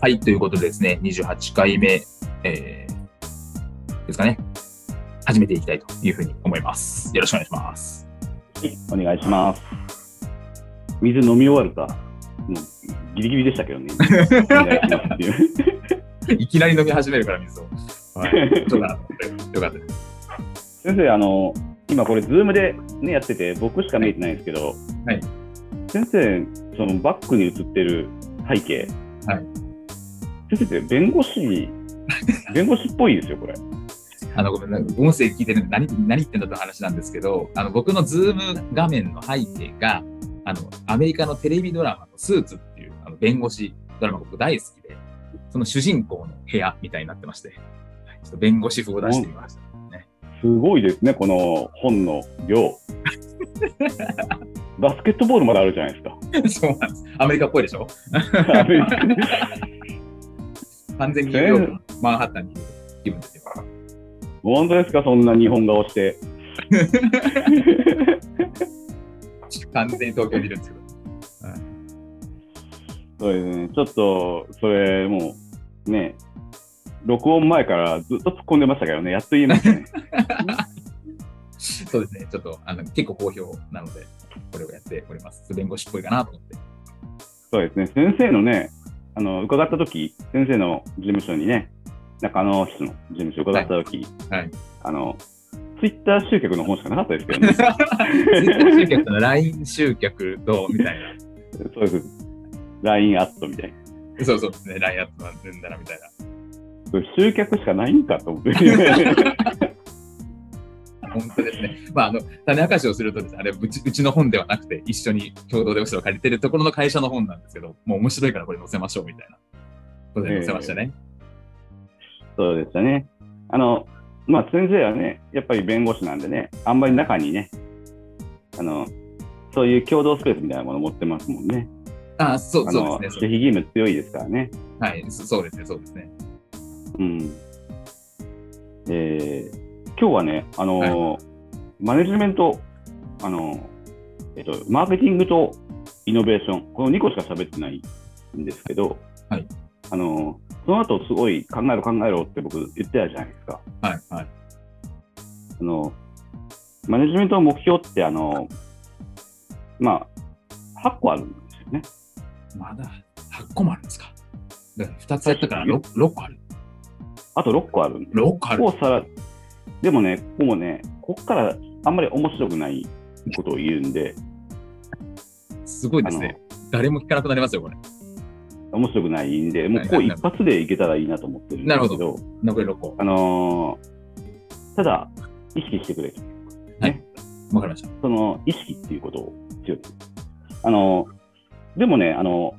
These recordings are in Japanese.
はい、ということでですね、28回目、えーですかね、始めていきたいというふうに思います。よろしくお願いします。はい、お願いします。水飲み終わるか、もうギリギリでしたけどね。いきなり飲み始めるから水を。はい、そうだなと思ってよかったです。先生、あの、今これ、ズームで、ね、やってて、僕しか見えてないんですけど、はい先生、そのバックに映ってる背景、はい先生って弁護士、弁護士っぽいですよ、これ。あの、ごめんな音声聞いてるんで何、何言ってんだって話なんですけど、あの、僕のズーム画面の背景が、あの、アメリカのテレビドラマのスーツっていう、あの、弁護士ドラマが僕大好きで、その主人公の部屋みたいになってまして、はい、ちょっと弁護士風を出してみました。すごいですね、この本の量。バスケットボールまであるじゃないですか。そうなんです。アメリカっぽいでしょ？アメリカ完全にニューヨークのマンハッタンにいる気分ですよ。本当ですか、そんな日本顔して。完全に東京にいるんですけど。そうですね、ちょっと、それ、もう、ね、録音前からずっと突っ込んでましたけどね、やっと言いましたね。そうですね。ちょっとあの結構好評なので、これをやっております。弁護士っぽいかなと思って。そうですね、先生のね、あの伺ったとき、先生の事務所にね、中野室の事務所伺ったとき、はいはいあの、ツイッター集客の本しかなかったですけどね。ツイッター集客と LINE 集客と、みたいそうです。LINE アットみたいな。な。そうそうですね。LINE アットなんてんだな、みたいな。集客しかないんかと思って。本当ですね。まあ、あの、種明かしをするとですね、あれうち、うちの本ではなくて、一緒に共同で後ろ借りてるところの会社の本なんですけど、もう面白いからこれ載せましょう、みたいな。ことで載せましたね。そうでしたね。あの、まあ、先生はね、やっぱり弁護士なんでね、あんまり中にね、あの、そういう共同スペースみたいなもの持ってますもんね。ああ、そうそうですね。守秘義務強いですからね。はい、そそうですね、そうですね。うん。えー今日はね、あの、マネジメント、あの、えっと、マーケティングとイノベーション、この2個しか喋ってないんですけど、はいあの、その後すごい考えろ考えろって僕言ってたじゃないですか。はい、はい。あの、マネジメントの目標って、あの、まあ、8個あるんですよね。まだ8個もあるんですか？だから2つやったから 6, 6個ある。あと6個あるんで6個ある。でもね、ここもね、ここからあんまり面白くないことを言うんで、すごいですね。誰も聞かなくなりますよ、これ。面白くないんで、もうこう一発でいけたらいいなと思ってるんですけど、残り6個。あのーただ、意識してくれと。わかりました。その意識っていうことを強く。あのーでもね、あの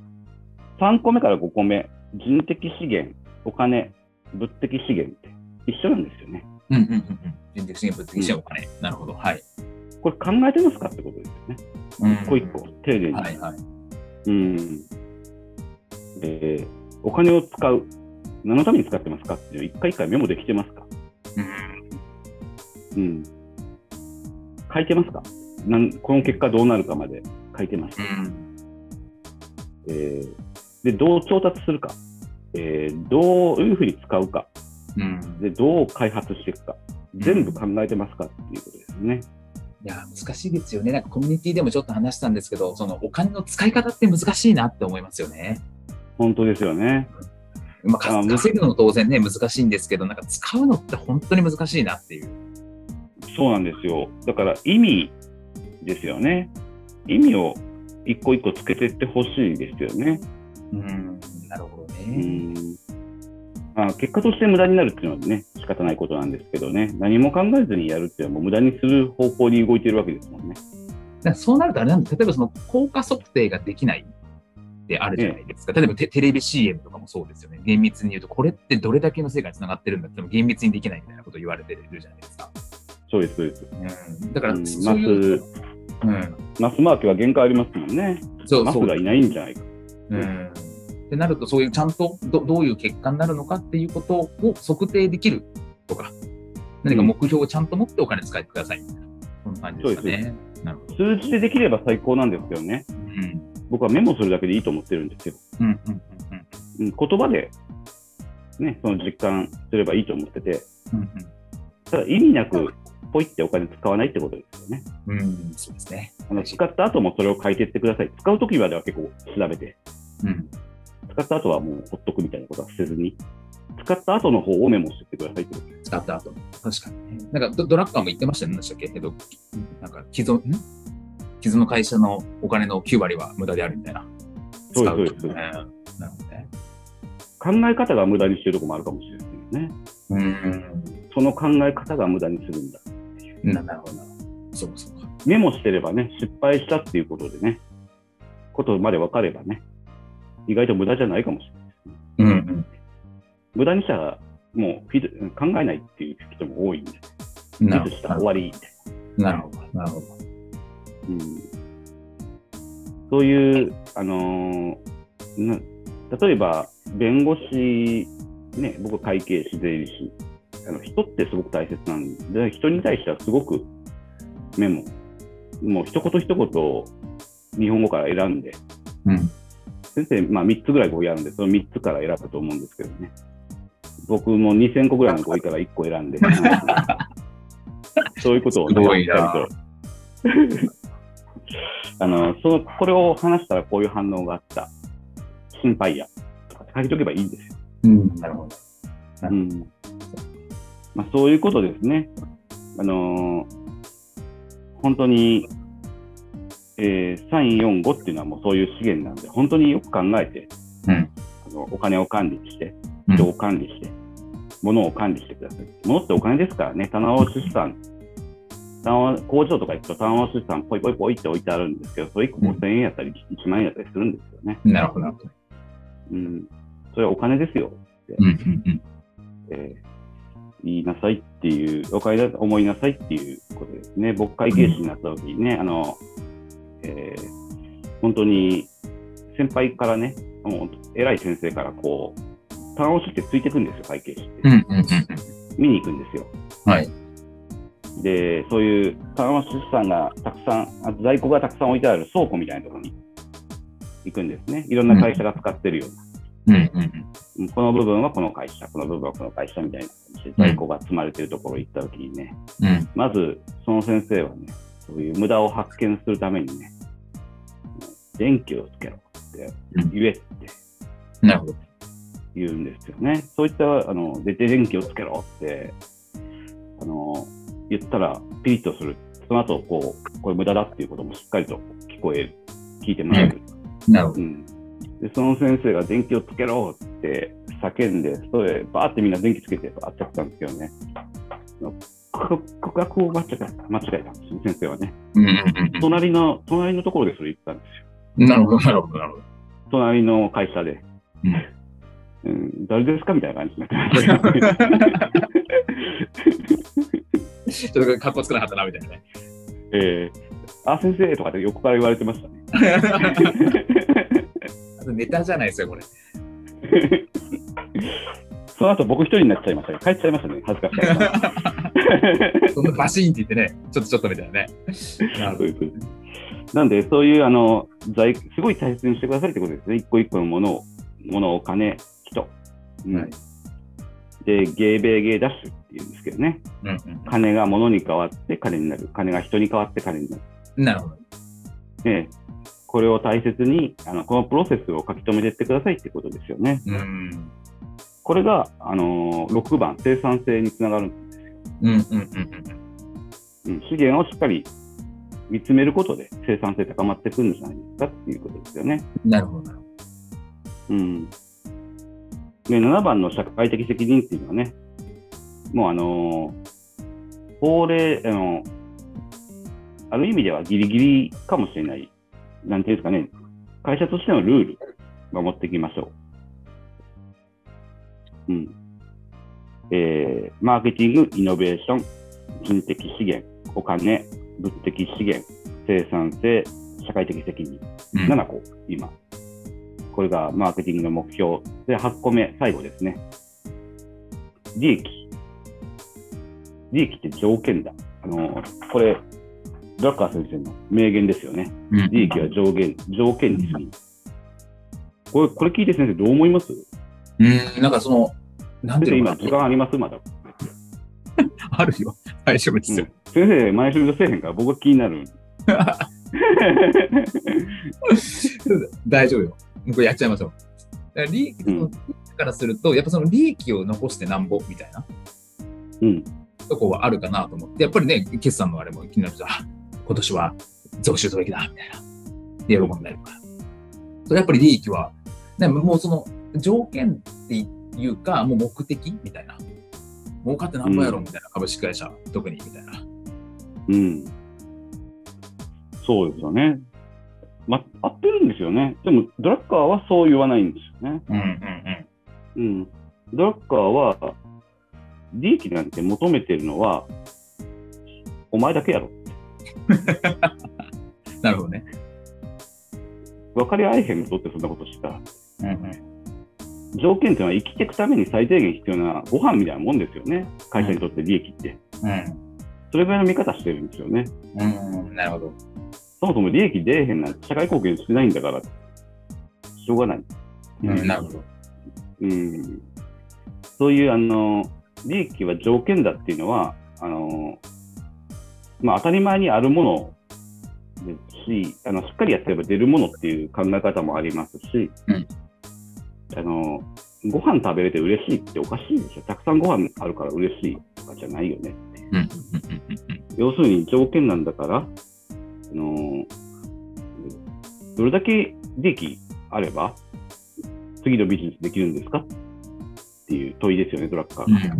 3個目から5個目、人的資源、お金、物的資源って一緒なんですよね。うんうんうんうん。人的資源、物的お金。なるほど。はい。これ考えてますか？ってことですよね。うん一個一個、丁寧に。はいはい。うん。で、お金を使う。何のために使ってますかっていう、一回一回メモできてますか？うん。うん。書いてますか？なんこの結果どうなるかまで書いてますか、うん。えーで、どう調達するか。えーどういうふうに使うか。うん。で、どう開発していくか。全部考えてますかっていうことですね。いや、難しいですよね。なんかコミュニティでもちょっと話したんですけど、そのお金の使い方って難しいなって思いますよね。本当ですよね。まあ、稼ぐのも当然ね、難しいんですけど、なんか使うのって本当に難しいなっていう。そうなんですよ。だから意味ですよね。意味を一個一個つけていってほしいですよね。うん。なるほどうね。んまあ、結果として無駄になるっていうのはね、仕方ないことなんですけどね、何も考えずにやるっていうのはもう無駄にする方向に動いてるわけですもんね。そうなるとあれなんだ、例えばその効果測定ができないってあるじゃないですか。例えばテテレビ CM とかもそうですよね。厳密に言うと、これってどれだけの成果につながってるんだって厳密にできないみたいなことを言われてるじゃないですか。そうです、そうです。うん。だから、うんそういう。うん。マスマーケは限界ありますもんね。そう。マスがいないんじゃないか。うん。ってなると、そういうちゃんとどどういう結果になるのかっていうことを測定できるとか、何か目標をちゃんと持ってお金使ってくださいみたいな、そんな感じですかね。数字でできれば最高なんですよね。うん。僕はメモするだけでいいと思ってるんですよ。うんうんうんうん、言葉で、ね、その実感すればいいと思ってて、うんうんただ意味なくポイってお金使わないってことですよね。うん。うん、そうですね。あの使った後もそれを書いていってください。使うときまでは結構調べて、うん。使った後はもうほっとくみたいなことはせずに、使った後の方をメモしてってくださいってこと。使った後。確かにね。なんかドドラッカーも言ってましたよね、何でしたっけ？けど、なんか既存、ん？既存の会社のお金の9割は無駄であるみたいな。そう使ですそうですね。なるほどね。考え方が無駄にしてるところもあるかもしれないですね。うん。その考え方が無駄にするんだ。ななるほどな。そうかそうか。メモしてればね、失敗したっていうことでね、ことまで分かればね、意外と無駄じゃないかもしれない。うん無駄にしたら、もうフィズ考えないっていう人も多いんで、うん。なるミスした終わりって。なるほど。なるほど。うん、そういう、あのーな例えば、弁護士、ね、僕、会計士、税理士、あの人ってすごく大切なんで、人に対してはすごくメモ、もう一言一言、日本語から選んで、うん。先生、まあ、3つぐらい語彙あるんで、その3つから選ぶと思うんですけどね。僕も2000個ぐらいの語彙から1個選んで、そういうことをすごいなしっかりとあのその、これを話したらこういう反応があった。心配や。とかって書いておけばいいんですよ。うん。なるほど。なるうんまあ、そういうことですね。あのー本当に、えー、3、4、5っていうのはもうそういう資源なんで、本当によく考えて、うんあのお金を管理して、うん人を管理して、物を管理してください。物ってお金ですからね、棚卸資産、棚卸工場とか行くと棚卸資産、ポイポイポイって置いてあるんですけど、それ1個5000円やったり、1万円やったりするんですよね。なるほど。なるほど。うん。それはお金ですよ。うんうんうん。えー言いなさいっていう、お金だと思いなさいっていうことですね。僕会計士になった時にね、あの、えー本当に先輩からね、もう偉い先生からこう、棚押しってついてくんですよ、会計士って。うんうんうん見に行くんですよ。うん。はい。で、そういう棚押し資産がたくさん、あ在庫がたくさん置いてある倉庫みたいなところに行くんですね。いろんな会社が使ってるような。うんうんうん。うんこの部分はこの会社、この部分はこの会社みたいな感じで在庫が積まれてるところに行った時にね、うん。まずその先生はね、そういう無駄を発見するためにね、電気をつけろって言えってなるほど。言うんですよね。そういった、あの、で電気をつけろって、あの、言ったらピリッとする。その後、こう、これ無駄だっていうこともしっかりと聞こえる。聞いてもらえる。なるほど。うん、でその先生が電気をつけろって叫んで、それバーってみんな電気つけてバーってやってたんですけどね、価価格を間違えた間違えた先生はね。うんうんうん隣の、隣のところでそれ言ってたんですよ。うん。なるほど、なるほど、なるほど。隣の会社で。うんうん、誰ですかみたいな感じになってましたちょっとかっこつかなかったな、みたいなね。えー、あ、先生とかで横から言われてましたね。ネタじゃないですよ、これ。その後僕一人になっちゃいましたね。帰っちゃいましたね。恥ずかしかった。そんなバシーンって言ってね、ちょっとちょっとみたいなね。なるほそういうことなんで、そういう、あの、在、すごい大切にしてくださいってことですね。一個一個のものを、もの、お金、人。うんはいで、ゲーベーゲーダッシュって言うんですけどね。ど。うん金が物に変わって金になる。金が人に変わって金になる。うん。なるほど。ええこれを大切に、あの、このプロセスを書き留めていってくださいってことですよね。うん。これが、あのー、6番、生産性につながるんですよ。うんうんうんうん、資源をしっかり見つめることで生産性高まってくるんじゃないですかっていうことですよね。なるほど、うん。で、7番の社会的責任っていうのはね、もうあのー法令、あのある意味ではギリギリかもしれない、なんていうんですかね、会社としてのルール、守っていきましょう。うん。えー、マーケティング、イノベーション、人的資源、お金、物的資源、生産性、社会的責任。ど。うん7個、今。これがマーケティングの目標。で、8個目、最後ですね。利益。利益って条件だ。あの、これ、ドラッカー先生の名言ですよね。うん利益は上限、条件に過ぎる。これ、これ聞いて先生どう思います？うん、なんかその、なんていうの今、時間あります？まだ。あるよ。大丈夫ですよ。うん先生、毎週せえへんから僕は気になる。大丈夫よ。もうこれやっちゃいましょう。だから利益うんからすると、やっぱその利益を残してなんぼみたいなうん。とこはあるかなと思って、やっぱりね、決算のあれも気になると、あ今年は増収取引だ、みたいな。で、喜んだりとか。それやっぱり利益は、ね、もうその条件っていうか、もう目的？みたいな。儲かってなんぼやろ？うんみたいな株式会社、特にみたいな。うん。そうですよね。ま、合ってるんですよね。でも、ドラッカーはそう言わないんですよね。うんうんうん。うん。ドラッカーは、利益なんて求めてるのは、お前だけやろ。なるほどね。分かり合えへんの？とってそんなことしたら。うんうん。条件っていうのは生きていくために最低限必要なご飯みたいなもんですよね。会社にとって利益って。それぐらいの見方してるんですよね。うん。うん。なるほど。そもそも利益出えへんなんて社会貢献してないんだから、しょうがない。うん。なるほど。うんそういうあの利益は条件だっていうのはあの、まあ、当たり前にあるものですしあのしっかりやってれば出るものっていう考え方もありますし、うんあのご飯食べれて嬉しいっておかしいでしょたくさんご飯あるから嬉しいとかじゃないよねうん。うん。要するに条件なんだから、あのどれだけ利益あれば次のビジネスできるんですか？っていう問いですよね、ドラッカーが。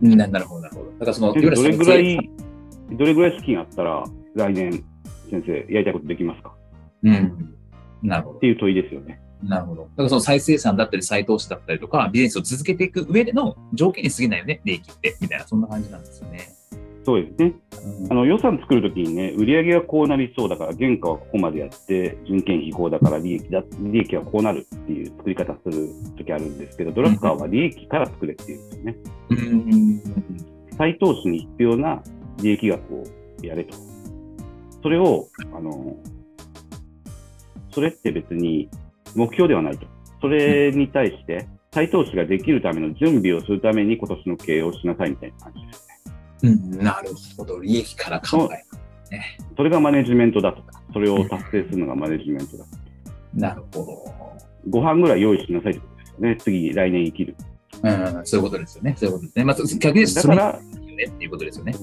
うん。うん。ななるほど、なるほど。だからその、でどれぐらいどれぐらい資金あったら来年、先生、やりたいことできますか？うん。なるほどっ。ていう問いですよね。なるほど。だからその再生産だったり再投資だったりとか、ビジネスを続けていく上での条件に過ぎないよね、利益って、みたいな、そんな感じなんですよね。そうですね。うんあの予算作るときにね、売上がこうなりそうだから、原価はここまでやって、人件費こうだから利益だ、利益はこうなるっていう作り方するときあるんですけど、ドラッカーは利益から作れっていうんですよね。うん。再投資に必要な利益額をやれと。それを、あの、それって別に目標ではないと。それに対して、再投資ができるための準備をするために今年の経営をしなさいみたいな感じですね。うん、なるほど。利益から考え。それがマネジメントだとか、それを達成するのがマネジメントだ。なるほご飯ぐらい用意しなさいってことですよね。次、来年生きる。ど。うん、そういうことですよね。そういうことですね。まあ、逆にだから、ねっていうことですよね。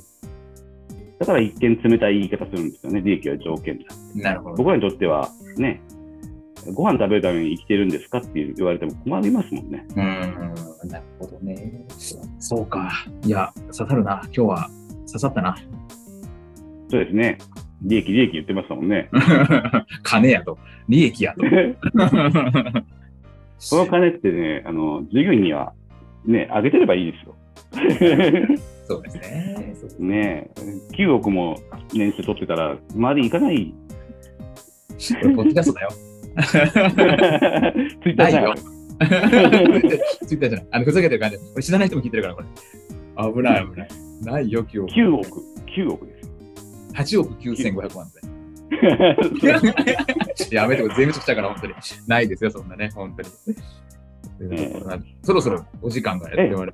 だから一見冷たい言い方するんですよね。利益は条件だ。なるほど。僕らにとっては、ね、ご飯食べるために生きてるんですかって言われても困りますもんね。うん、なるほどね。そうか。いや、刺さるな。今日は刺さったな。そうですね。利益、利益言ってましたもんね。金やと。利益やと。その金ってね、あの、従業員には、ね、あげてればいいですよ。そうですね。すね9億も年収取ってたら、周り行かない。これポッドキャストだよ。ツイッターじゃんないよ。ツイッターじゃない。あの、ふざけてる感じ。俺知らない人も聞いてるから、これ。危ない危ない。ないよ、9億。9億、9億です。8億9500万で。やめてこれ、税務署来たから、本当に。ないですよ、そんなね、本当に。ねそろそろお時間がやってまいり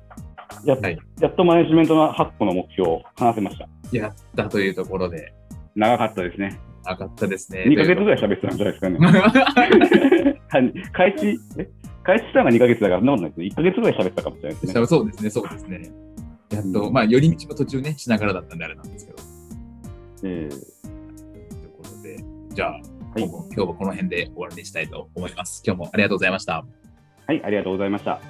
やっはいやっとマネジメントの8個の目標を話せました。やったというところで、長かったですね。なかったですね。2ヶ月ぐらい喋ってたんじゃないですかね。開始、え？開始したのが2ヶ月だから、そんなことないです。1ヶ月ぐらい喋ったかもしれないですね。そうですね、そうですね。やっと、まあ、寄り道も途中ね、しながらだったんであれなんですけど。えーじゃあ、い今日もこの辺で終わりにしたいと思います。今日もありがとうございました。はい、ありがとうございました。